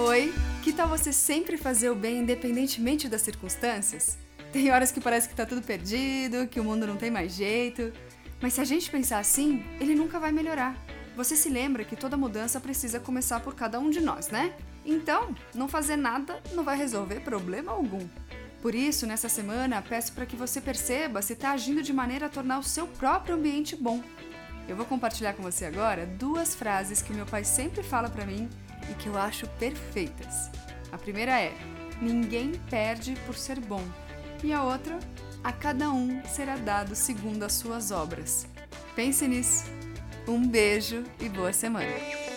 Oi, que tal você sempre fazer o bem independentemente das circunstâncias? Tem horas que parece que tá tudo perdido, que o mundo não tem mais jeito. Mas se a gente pensar assim, ele nunca vai melhorar. Você se lembra que toda mudança precisa começar por cada um de nós, né? Então, não fazer nada não vai resolver problema algum. Por isso, nessa semana, peço para que você perceba se está agindo de maneira a tornar o seu próprio ambiente bom. Eu vou compartilhar com você agora duas frases que meu pai sempre fala para mim e que eu acho perfeitas. A primeira é: Ninguém perde por ser bom. E a outra: A cada um será dado segundo as suas obras. Pense nisso. Um beijo e boa semana!